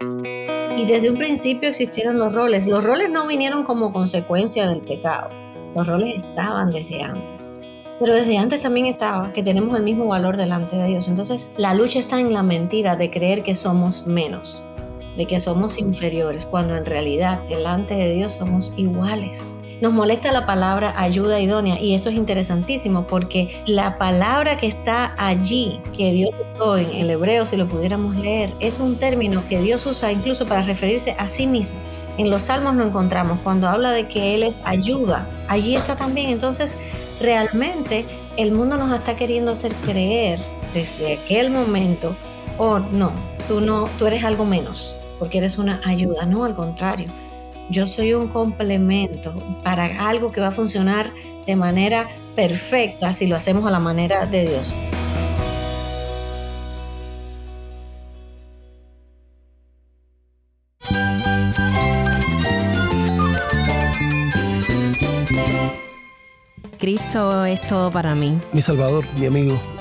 Y desde un principio existieron los roles. Los roles no vinieron como consecuencia del pecado. Los roles estaban desde antes. Pero desde antes también estaba que tenemos el mismo valor delante de Dios. Entonces la lucha está en la mentira de creer que somos menos, de que somos inferiores, cuando en realidad delante de Dios somos iguales. Nos molesta la palabra ayuda idónea y eso es interesantísimo porque la palabra que está allí, que Dios usó en el hebreo, si lo pudiéramos leer, es un término que Dios usa incluso para referirse a sí mismo. En los salmos lo encontramos cuando habla de que Él es ayuda. Allí está también. Entonces, realmente el mundo nos está queriendo hacer creer desde aquel momento, oh no, tú no, tú eres algo menos, porque eres una ayuda. No, al contrario yo soy un complemento para algo que va a funcionar de manera perfecta si lo hacemos a la manera de Dios. Cristo es todo para mí. Mi Salvador, mi amigo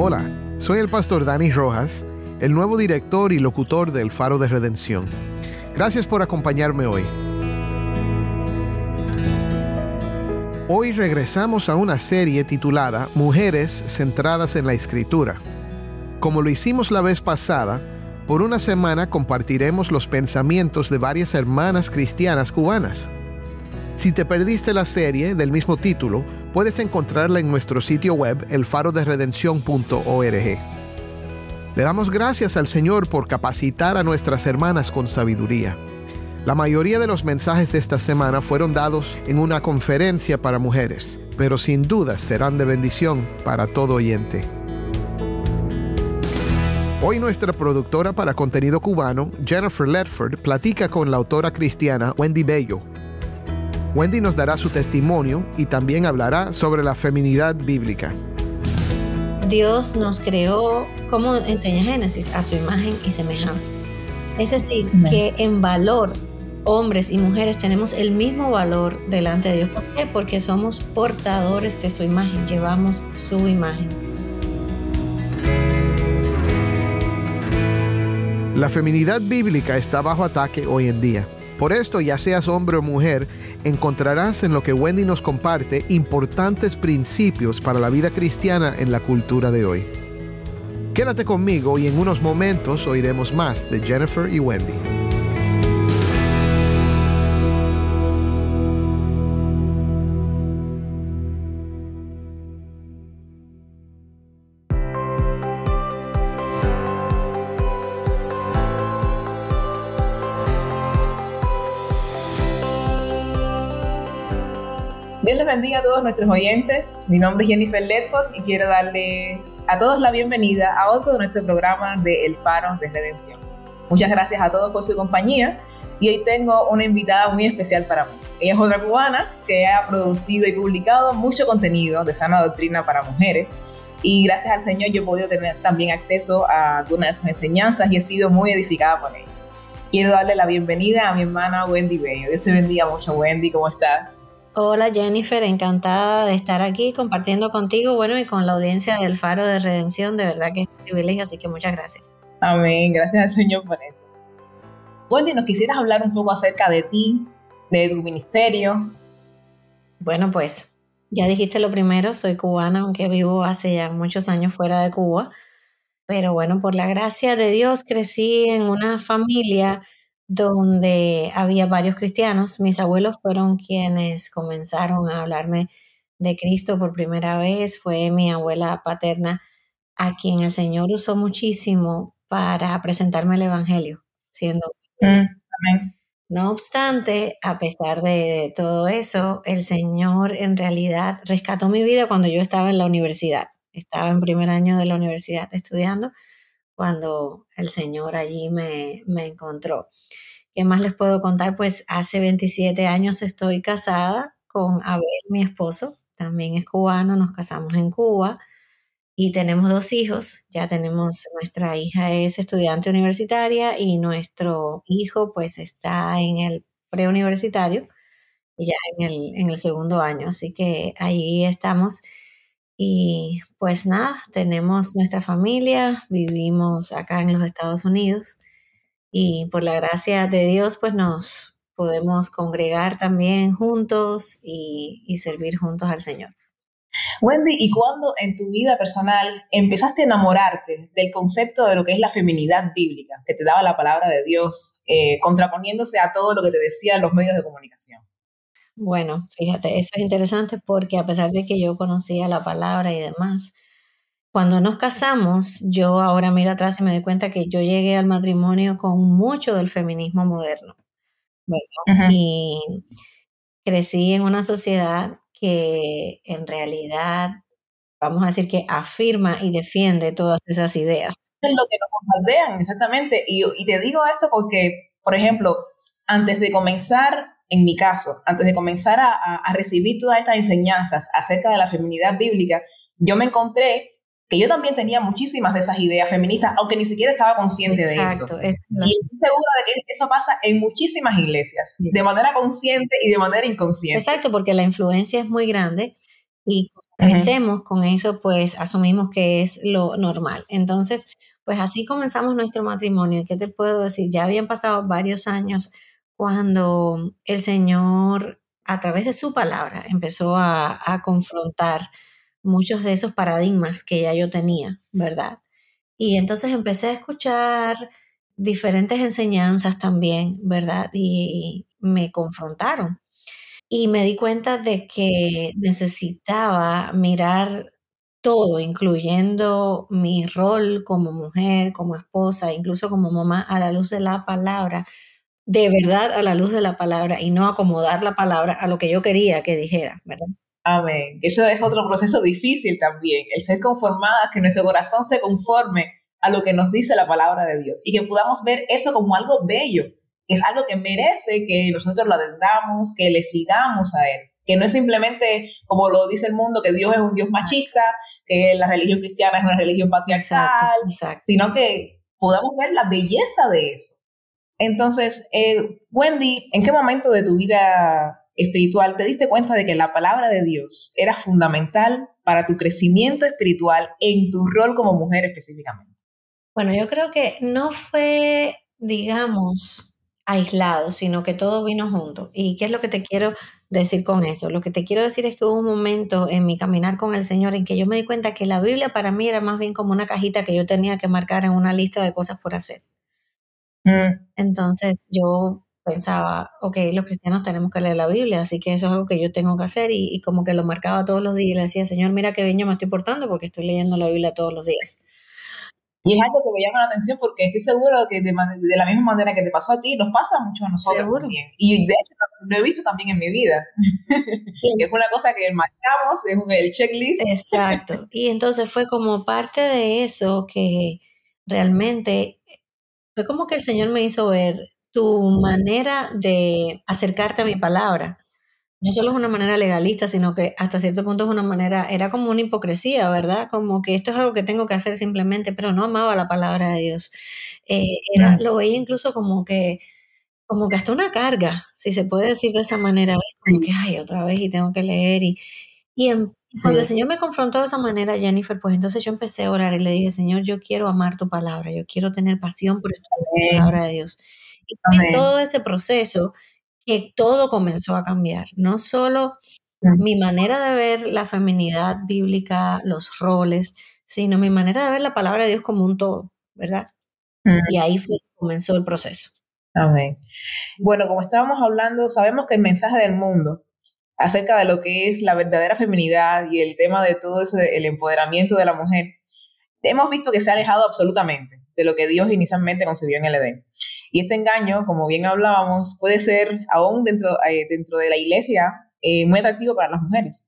Hola, soy el pastor Dani Rojas, el nuevo director y locutor del Faro de Redención. Gracias por acompañarme hoy. Hoy regresamos a una serie titulada Mujeres centradas en la Escritura. Como lo hicimos la vez pasada, por una semana compartiremos los pensamientos de varias hermanas cristianas cubanas. Si te perdiste la serie del mismo título, puedes encontrarla en nuestro sitio web elfaroderedención.org. Le damos gracias al Señor por capacitar a nuestras hermanas con sabiduría. La mayoría de los mensajes de esta semana fueron dados en una conferencia para mujeres, pero sin duda serán de bendición para todo oyente. Hoy nuestra productora para contenido cubano, Jennifer Ledford, platica con la autora cristiana Wendy Bello Wendy nos dará su testimonio y también hablará sobre la feminidad bíblica. Dios nos creó, como enseña Génesis, a su imagen y semejanza. Es decir, que en valor, hombres y mujeres tenemos el mismo valor delante de Dios. ¿Por qué? Porque somos portadores de su imagen, llevamos su imagen. La feminidad bíblica está bajo ataque hoy en día. Por esto, ya seas hombre o mujer, encontrarás en lo que Wendy nos comparte importantes principios para la vida cristiana en la cultura de hoy. Quédate conmigo y en unos momentos oiremos más de Jennifer y Wendy. Bendiga a todos nuestros oyentes. Mi nombre es Jennifer Ledford y quiero darle a todos la bienvenida a otro de nuestro programa de El Faro de Redención. Muchas gracias a todos por su compañía y hoy tengo una invitada muy especial para mí. Ella es otra cubana que ha producido y publicado mucho contenido de sana doctrina para mujeres y gracias al Señor yo he podido tener también acceso a algunas de sus enseñanzas y he sido muy edificada por ella. Quiero darle la bienvenida a mi hermana Wendy Bello. Dios te bendiga mucho, Wendy. ¿Cómo estás? Hola Jennifer, encantada de estar aquí compartiendo contigo, bueno, y con la audiencia del Faro de Redención, de verdad que es un privilegio, así que muchas gracias. Amén, gracias al Señor por eso. Wendy, ¿nos quisieras hablar un poco acerca de ti, de tu ministerio? Bueno, pues ya dijiste lo primero, soy cubana, aunque vivo hace ya muchos años fuera de Cuba, pero bueno, por la gracia de Dios crecí en una familia donde había varios cristianos. Mis abuelos fueron quienes comenzaron a hablarme de Cristo por primera vez. Fue mi abuela paterna a quien el Señor usó muchísimo para presentarme el Evangelio, siendo... Mm, no obstante, a pesar de todo eso, el Señor en realidad rescató mi vida cuando yo estaba en la universidad. Estaba en primer año de la universidad estudiando cuando el Señor allí me, me encontró. ¿Qué más les puedo contar? Pues hace 27 años estoy casada con Abel, mi esposo, también es cubano, nos casamos en Cuba y tenemos dos hijos. Ya tenemos, nuestra hija es estudiante universitaria y nuestro hijo pues está en el preuniversitario ya en el, en el segundo año. Así que ahí estamos. Y pues nada, tenemos nuestra familia, vivimos acá en los Estados Unidos y por la gracia de Dios pues nos podemos congregar también juntos y, servir juntos al Señor. Wendy, ¿y cuándo en tu vida personal empezaste a enamorarte del concepto de lo que es la feminidad bíblica, que te daba la palabra de Dios, eh, contraponiéndose a todo lo que te decían los medios de comunicación? Bueno, fíjate, eso es interesante porque a pesar de que yo conocía la palabra y demás, cuando nos casamos, yo ahora miro atrás y me doy cuenta que yo llegué al matrimonio con mucho del feminismo moderno, Y crecí en una sociedad que en realidad, vamos a decir que afirma y defiende todas esas ideas. Es lo que nos bombardean, exactamente. Y, y te digo esto porque, por ejemplo, antes de comenzar, en mi caso, antes de comenzar a, a recibir todas estas enseñanzas acerca de la feminidad bíblica, yo me encontré que yo también tenía muchísimas de esas ideas feministas, aunque ni siquiera estaba consciente de eso. y estoy segura de que eso pasa en muchísimas iglesias, de manera consciente y de manera inconsciente. Exacto, porque la influencia es muy grande y crecemos con eso, pues asumimos que es lo normal. Entonces, pues así comenzamos nuestro matrimonio. ¿Qué te puedo decir? Ya habían pasado varios años cuando el Señor, a través de su palabra, empezó a, confrontar muchos de esos paradigmas que ya yo tenía, ¿verdad? Y entonces empecé a escuchar diferentes enseñanzas también, ¿verdad? Y me confrontaron. Y me di cuenta de que necesitaba mirar todo, incluyendo mi rol como mujer, como esposa, incluso como mamá, a la luz de la palabra, de verdad a la luz de la palabra y no acomodar la palabra a lo que yo quería que dijera, ¿verdad? Amén. Eso es otro proceso difícil también, el ser conformadas, que nuestro corazón se conforme a lo que nos dice la palabra de Dios y que podamos ver eso como algo bello, que es algo que merece que nosotros lo atendamos, que le sigamos a Él, que no es simplemente como lo dice el mundo, que Dios es un Dios machista, que la religión cristiana es una religión patriarcal, sino que podamos ver la belleza de eso. Entonces, eh, Wendy, ¿en qué momento de tu vida espiritual, te diste cuenta de que la palabra de Dios era fundamental para tu crecimiento espiritual en tu rol como mujer específicamente? Bueno, yo creo que no fue, digamos, aislado, sino que todo vino junto. ¿Y qué es lo que te quiero decir con eso? Lo que te quiero decir es que hubo un momento en mi caminar con el Señor en que yo me di cuenta que la Biblia para mí era más bien como una cajita que yo tenía que marcar en una lista de cosas por hacer. Mm. Entonces yo pensaba, ok, los cristianos tenemos que leer la Biblia, así que eso es algo que yo tengo que hacer y, como que lo marcaba todos los días y le decía, Señor, mira qué bien yo me estoy portando porque estoy leyendo la Biblia todos los días. Y es algo que me llama la atención porque estoy seguro que de, la misma manera que te pasó a ti, nos pasa mucho a nosotros seguro. también. Y de hecho lo he visto también en mi vida. es una cosa que marcamos, es un, el checklist. Exacto. Y entonces fue como parte de eso que realmente fue como que el Señor me hizo ver tu manera de acercarte a mi palabra no solo es una manera legalista, sino que hasta cierto punto es una manera, era como una hipocresía, ¿verdad? Como que esto es algo que tengo que hacer simplemente, pero no amaba la palabra de Dios. Eh, era, lo veía incluso como que, como que hasta una carga, si se puede decir de esa manera, como que, ay, otra vez y tengo que leer. Y, y cuando el Señor me confrontó de esa manera, Jennifer, pues entonces yo empecé a orar y le dije, Señor, yo quiero amar tu palabra, yo quiero tener pasión por la palabra de Dios. Y en todo ese proceso que todo comenzó a cambiar. No solo mi manera de ver la feminidad bíblica, los roles, sino mi manera de ver la palabra de Dios como un todo, ¿verdad? Y ahí fue que comenzó el proceso. Amén. Bueno, como estábamos hablando, sabemos que el mensaje del mundo acerca de lo que es la verdadera feminidad y el tema de todo eso, el empoderamiento de la mujer, hemos visto que se ha alejado absolutamente de lo que Dios inicialmente concebió en el Edén. Y este engaño, como bien hablábamos, puede ser aún dentro, eh, dentro de la iglesia eh, muy atractivo para las mujeres.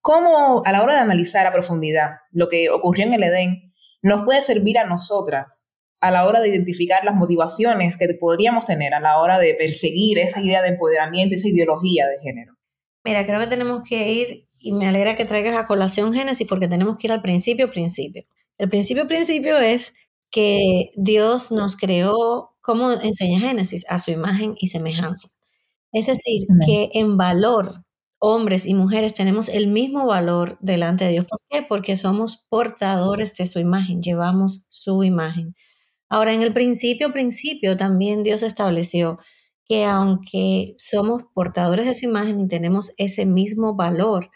¿Cómo a la hora de analizar a profundidad lo que ocurrió en el Edén, nos puede servir a nosotras a la hora de identificar las motivaciones que podríamos tener a la hora de perseguir esa idea de empoderamiento, esa ideología de género? Mira, creo que tenemos que ir, y me alegra que traigas a colación Génesis, porque tenemos que ir al principio, principio. El principio, principio es que Dios nos creó, como enseña Génesis, a su imagen y semejanza. Es decir, que en valor, hombres y mujeres tenemos el mismo valor delante de Dios. ¿Por qué? Porque somos portadores de su imagen, llevamos su imagen. Ahora, en el principio, principio, también Dios estableció que aunque somos portadores de su imagen y tenemos ese mismo valor,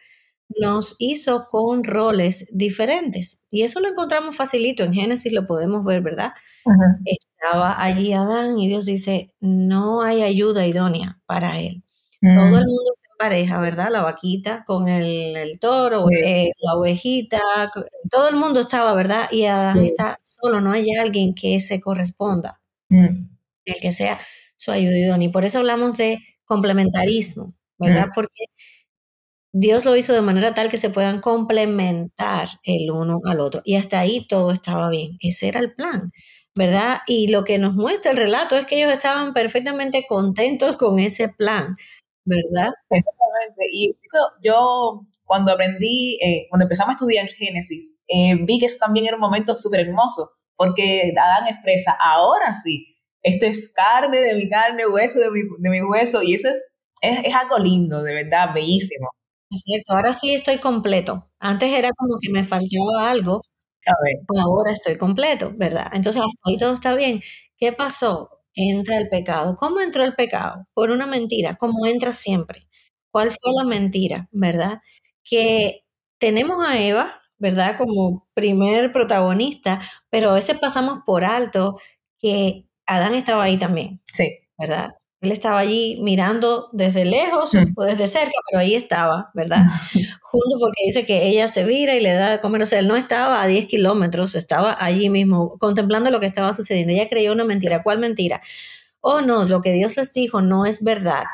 nos hizo con roles diferentes. Y eso lo encontramos facilito, en Génesis lo podemos ver, ¿verdad? Estaba allí Adán y Dios dice, no hay ayuda idónea para él. Todo el mm. mundo en pareja, ¿verdad? La vaquita con el, toro, eh, la ovejita, todo el mundo estaba, ¿verdad? Y Adán está solo, no hay alguien que se corresponda, mm. el que sea su. Y por eso hablamos de complementarismo, ¿verdad? Porque Dios lo hizo de manera tal que se puedan complementar el uno al otro. Y hasta ahí todo estaba bien. Ese era el plan, ¿verdad? Y lo que nos muestra el relato es que ellos estaban perfectamente contentos con ese plan, ¿verdad? Exactamente. Y eso yo, cuando aprendí, eh, cuando empezamos a estudiar Génesis, eh, vi que eso también era un momento súper hermoso, porque Adán expresa, ahora sí, este es carne de mi carne, hueso de mi, de mi hueso, y eso es, es, es algo lindo, de verdad, bellísimo. Es cierto, ahora sí estoy completo. Antes era como que me faltaba algo, pues ahora estoy completo, ¿verdad? Entonces hasta ahí todo está bien. ¿Qué pasó? Entra el pecado. ¿Cómo entró el pecado? Por una mentira, como entra siempre. ¿Cuál fue la mentira, verdad? Que tenemos a Eva, ¿verdad? Como primer protagonista, pero a veces pasamos por alto que Adán estaba ahí también. Sí. ¿Verdad? Él estaba allí mirando desde lejos o desde cerca, pero ahí estaba, ¿verdad? Junto porque dice que ella se vira y le da de comer. O sea, él no estaba a 10 kilómetros, estaba allí mismo contemplando lo que estaba sucediendo. Ella creyó una mentira. ¿Cuál mentira? Oh, no, lo que Dios les dijo no es verdad.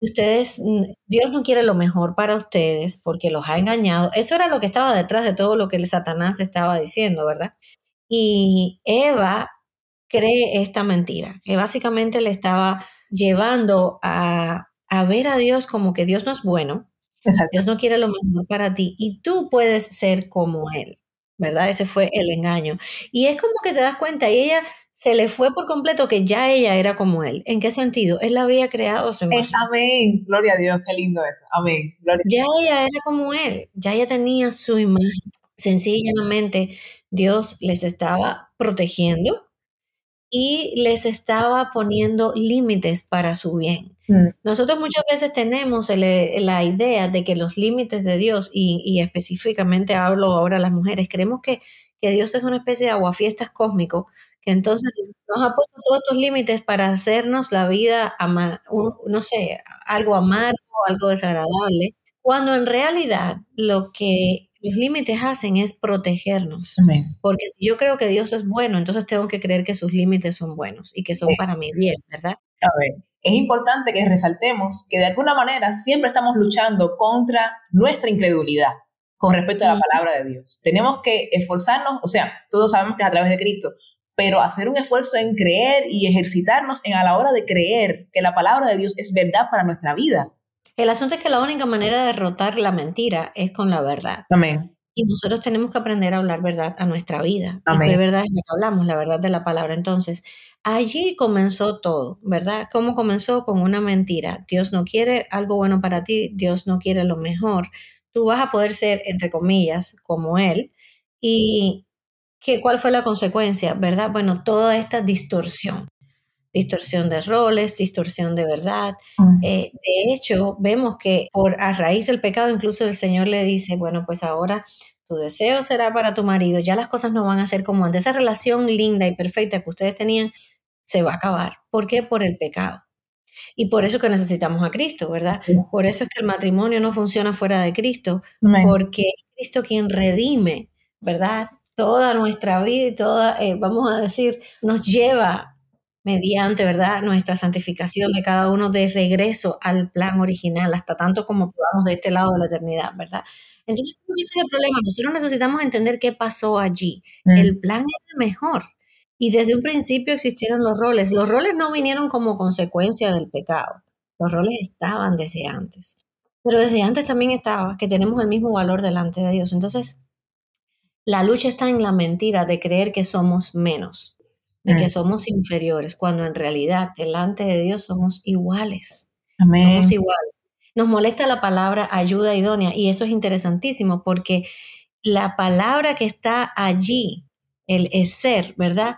Ustedes, Dios no quiere lo mejor para ustedes porque los ha engañado. Eso era lo que estaba detrás de todo lo que el Satanás estaba diciendo, ¿verdad? Y Eva cree esta mentira, que básicamente le estaba llevando a, ver a Dios como que Dios no es bueno, Dios no quiere lo mejor para ti y tú puedes ser como Él, ¿verdad? Ese fue el engaño. Y es como que te das cuenta y ella se le fue por completo que ya ella era como Él. ¿En qué sentido? Él la había creado su imagen. Amén, gloria a Dios, qué lindo eso. Amén. ya ella era como Él, ya ella tenía su imagen. Sencillamente Dios les estaba protegiendo, y les estaba poniendo límites para su bien. Mm. Nosotros muchas veces tenemos la idea de que los límites de Dios, y, específicamente hablo ahora a las mujeres, creemos que, que Dios es una especie de aguafiestas cósmico, que entonces nos ha puesto todos estos límites para hacernos la vida, no sé, algo amargo, algo desagradable, cuando en realidad lo que los límites hacen es protegernos. Porque si yo creo que Dios es bueno, entonces tengo que creer que sus límites son buenos y que son para mi bien, ¿verdad? A ver, es importante que resaltemos que de alguna manera siempre estamos luchando contra nuestra incredulidad con respecto a la palabra de Dios. Tenemos que esforzarnos, o sea, todos sabemos que es a través de Cristo, pero hacer un esfuerzo en creer y ejercitarnos en a la hora de creer que la palabra de Dios es verdad para nuestra vida. El asunto es que la única manera de derrotar la mentira es con la verdad. Amén. Y nosotros tenemos que aprender a hablar verdad a nuestra vida. Amén. Y verdad es lo que hablamos, la verdad de la palabra. Entonces, allí comenzó todo, ¿verdad? ¿Cómo comenzó? Con una mentira. Dios no quiere algo bueno para ti, Dios no quiere lo mejor. Tú vas a poder ser, entre comillas, como Él. ¿Y ¿qué, cuál fue la consecuencia? ¿Verdad? Bueno, toda esta distorsión distorsión de roles, distorsión de verdad. Mm. Eh, de hecho, vemos que por a raíz del pecado, incluso el Señor le dice, bueno, pues ahora tu deseo será para tu marido, ya las cosas no van a ser como antes. Esa relación linda y perfecta que ustedes tenían se va a acabar. ¿Por qué? Por el pecado. Y por eso que necesitamos a Cristo, ¿verdad? Por eso es que el matrimonio no funciona fuera de Cristo, porque es Cristo quien redime, ¿verdad? Toda nuestra vida y toda, eh, vamos a decir, nos lleva mediante, ¿verdad?, nuestra santificación de cada uno de regreso al plan original, hasta tanto como podamos de este lado de la eternidad, ¿verdad? Entonces, ese es el problema. Nosotros necesitamos entender qué pasó allí. Mm. El plan era mejor. Y desde un principio existieron los roles. Los roles no vinieron como consecuencia del pecado. Los roles estaban desde antes. Pero desde antes también estaba que tenemos el mismo valor delante de Dios. Entonces, la lucha está en la mentira de creer que somos menos, de que Mm. somos inferiores, cuando en realidad delante de Dios somos iguales. Amén. Somos iguales. Nos molesta la palabra ayuda idónea y eso es interesantísimo porque la palabra que está allí, el ser, ¿verdad?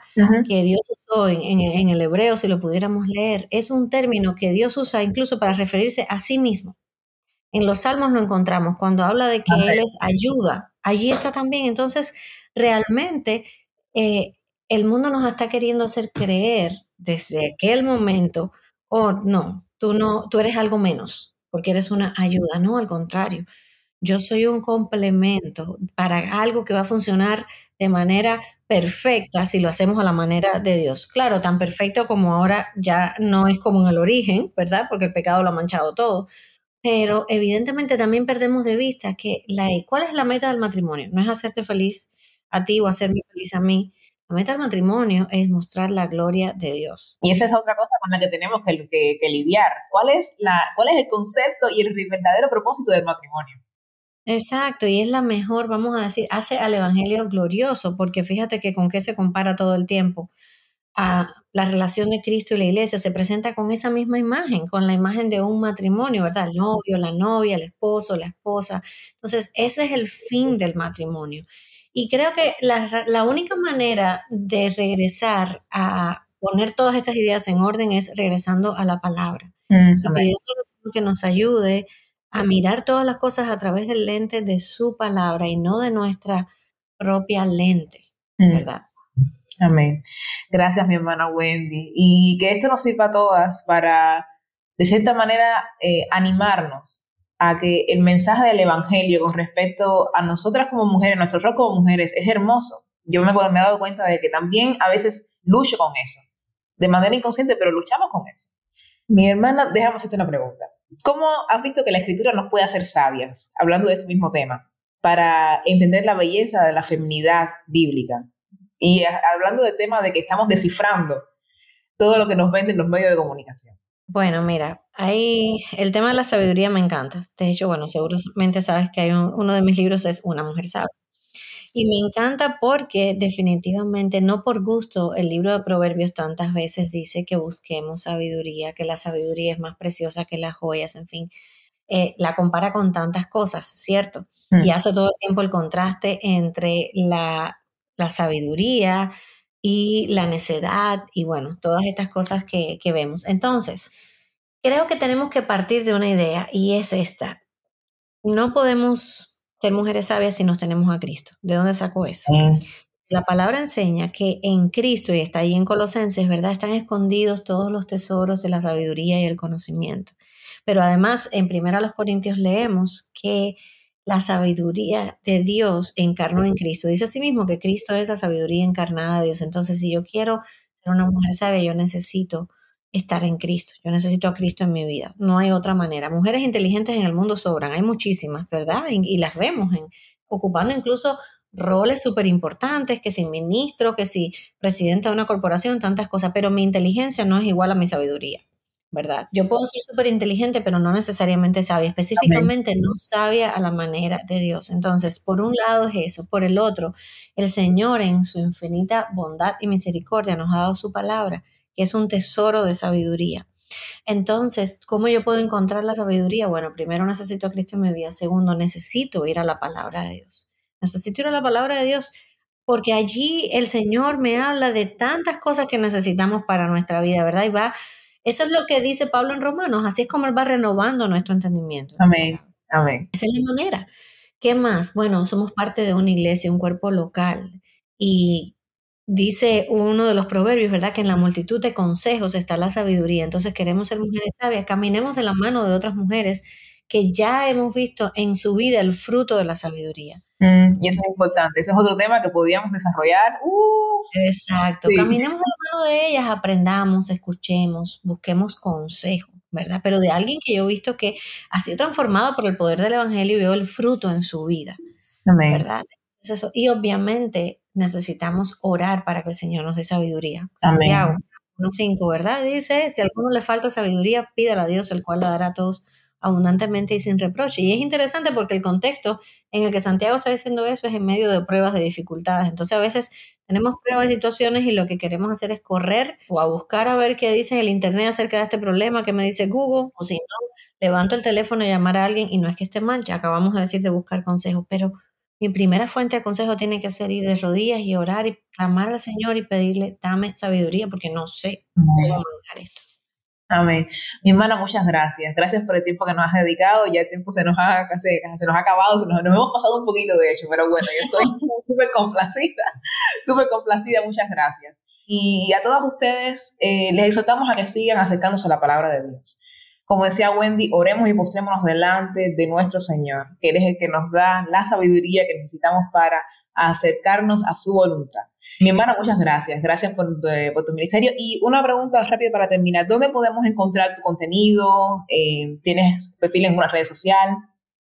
Que Dios usó en, en- en el hebreo, si lo pudiéramos leer, es un término que Dios usa incluso para referirse a sí mismo. En los salmos lo encontramos cuando habla de que Amén. Él es ayuda. Allí está también. Entonces, realmente, eh, el mundo nos está queriendo hacer creer desde aquel momento, oh, no, tú no, tú eres algo menos, porque eres una ayuda. No, al contrario. Yo soy un complemento para algo que va a funcionar de manera perfecta si lo hacemos a la manera de Dios. Claro, tan perfecto como ahora ya no es como en el origen, ¿verdad? Porque el pecado lo ha manchado todo. Pero evidentemente también perdemos de vista que la, ¿cuál es la meta del matrimonio? No es hacerte feliz a ti o hacerme feliz a mí. La meta del matrimonio es mostrar la gloria de Dios. Y esa es otra cosa con la que tenemos que, que- que lidiar. ¿Cuál es, la, ¿Cuál es el concepto y el verdadero propósito del matrimonio? Exacto, y es la mejor, vamos a decir, hace al Evangelio glorioso, porque fíjate que con qué se compara todo el tiempo. A la relación de Cristo y la iglesia se presenta con esa misma imagen, con la imagen de un matrimonio, ¿verdad? El novio, la novia, el esposo, la esposa. Entonces, ese es el fin del matrimonio. Y creo que la, la única manera de regresar a poner todas estas ideas en orden es regresando a la palabra al Señor que nos ayude a mirar todas las cosas a través del lente de su palabra y no de nuestra propia lente, Mm. ¿verdad? Amén. Gracias, mi hermana Wendy. Y que esto nos sirva a todas para, de cierta manera, eh, animarnos a que el mensaje del Evangelio con respecto a nosotras como mujeres, nuestro rol como mujeres, es hermoso. Yo me, he dado cuenta de que también a veces lucho con eso, de manera inconsciente, pero luchamos con eso. Mi hermana, déjame hacerte una pregunta. ¿Cómo has visto que la escritura nos puede hacer sabias, hablando de este mismo tema, para entender la belleza de la feminidad bíblica? Y a- hablando del tema de que estamos descifrando todo lo que nos venden los medios de comunicación. Bueno, mira, ahí el tema de la sabiduría me encanta. De hecho, bueno, seguramente sabes que hay un- uno de mis libros es Una mujer sabia. Y me encanta porque definitivamente, no por gusto, el libro de Proverbios tantas veces dice que busquemos sabiduría, que la sabiduría es más preciosa que las joyas, en fin. Eh, la compara con tantas cosas, ¿cierto? Mm. Y hace todo el tiempo el contraste entre la, la sabiduría y la necedad y bueno, todas estas cosas que, que vemos. Entonces, creo que tenemos que partir de una idea y es esta. No podemos ser mujeres sabias si nos tenemos a Cristo. ¿De dónde saco eso? La palabra enseña que en Cristo, y está ahí en Colosenses, ¿verdad? Están escondidos todos los tesoros de la sabiduría y el conocimiento. Pero además, en Primera los Corintios leemos que la sabiduría de Dios encarnó en Cristo. Dice asimismo que Cristo es la sabiduría encarnada de Dios. Entonces, si yo quiero ser una mujer sabia, yo necesito estar en Cristo. Yo necesito a Cristo en mi vida. No hay otra manera. Mujeres inteligentes en el mundo sobran. Hay muchísimas, ¿verdad? Y, y las vemos en, ocupando incluso roles súper importantes, que si ministro, que si presidente de una corporación, tantas cosas. Pero mi inteligencia no es igual a mi sabiduría. ¿Verdad? Yo puedo ser súper inteligente, pero no necesariamente sabia, específicamente no sabia a la manera de Dios. Entonces, por un lado es eso, por el otro, el Señor en su infinita bondad y misericordia nos ha dado su palabra, que es un tesoro de sabiduría. Entonces, ¿cómo yo puedo encontrar la sabiduría? Bueno, primero necesito a Cristo en mi vida, segundo, necesito ir a la palabra de Dios. Necesito ir a la palabra de Dios porque allí el Señor me habla de tantas cosas que necesitamos para nuestra vida, ¿verdad? Y va eso es lo que dice Pablo en Romanos, así es como Él va renovando nuestro entendimiento. Amén, amén. Esa es la manera. ¿Qué más? Bueno, somos parte de una iglesia, un cuerpo local. Y dice uno de los proverbios, ¿verdad? Que en la multitud de consejos está la sabiduría. Entonces queremos ser mujeres sabias. Caminemos de la mano de otras mujeres que ya hemos visto en su vida el fruto de la sabiduría. Mm, y eso es importante. Ese es otro tema que podíamos desarrollar. Uh, Exacto. Sí. Caminemos de la mano de ellas, aprendamos, escuchemos, busquemos consejo. ¿verdad? Pero de alguien que yo he visto que ha sido transformado por el poder del Evangelio y veo el fruto en su vida, ¿verdad? eso. Y obviamente necesitamos orar para que el Señor nos dé sabiduría. Santiago 1.5, ¿verdad? Dice, si a alguno le falta sabiduría, pídala a Dios, el cual la dará a todos abundantemente y sin reproche. Y es interesante porque el contexto en el que Santiago está diciendo eso es en medio de pruebas de dificultades. Entonces a veces tenemos pruebas de situaciones y lo que queremos hacer es correr o a buscar a ver qué dice el Internet acerca de este problema, qué me dice Google, o si no, levanto el teléfono y llamar a alguien y no es que esté mal, ya acabamos de decir de buscar consejos, pero mi primera fuente de consejo tiene que ser ir de rodillas y orar y clamar al Señor y pedirle, dame sabiduría porque no sé cómo manejar esto. Amén. Mi hermana, muchas gracias. Gracias por el tiempo que nos has dedicado. Ya el tiempo se nos ha, se, se nos ha acabado, se nos, hemos pasado un poquito de hecho, pero bueno, yo estoy súper complacida, súper complacida. Muchas gracias. Y a todos ustedes eh, les exhortamos a que sigan acercándose a la palabra de Dios. Como decía Wendy, oremos y postrémonos delante de nuestro Señor, que Él es el que nos da la sabiduría que necesitamos para acercarnos a su voluntad. Mi hermana, muchas gracias. Gracias por, eh, por, tu ministerio. Y una pregunta rápida para terminar. ¿Dónde podemos encontrar tu contenido? Eh, ¿Tienes perfil en una red social?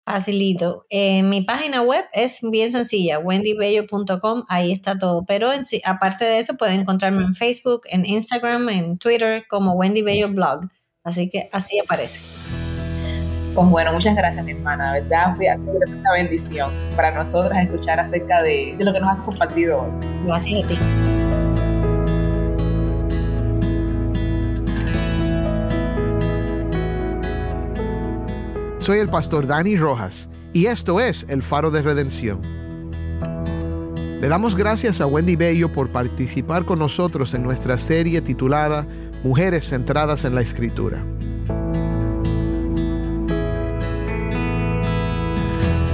Facilito. Eh, mi página web es bien sencilla, wendybello.com, ahí está todo. Pero en aparte de eso, pueden encontrarme en Facebook, en Instagram, en Twitter como Wendy Bello Blog. Así que así aparece. Pues bueno, muchas gracias, mi hermana. La verdad, fue una bendición para nosotras escuchar acerca de, de lo que nos has compartido hoy. Gracias a ti. Soy el pastor Dani Rojas y esto es El Faro de Redención. Le damos gracias a Wendy Bello por participar con nosotros en nuestra serie titulada Mujeres centradas en la Escritura.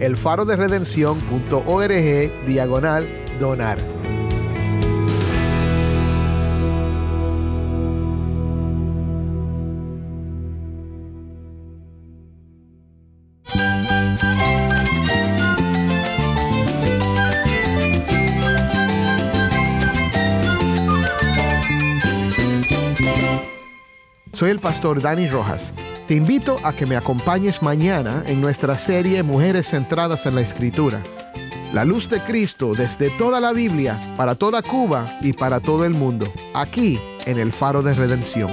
elfaroderedención.org diagonal donar. Soy el pastor Dani Rojas. Te invito a que me acompañes mañana en nuestra serie Mujeres Centradas en la Escritura. La luz de Cristo desde toda la Biblia, para toda Cuba y para todo el mundo, aquí en el Faro de Redención.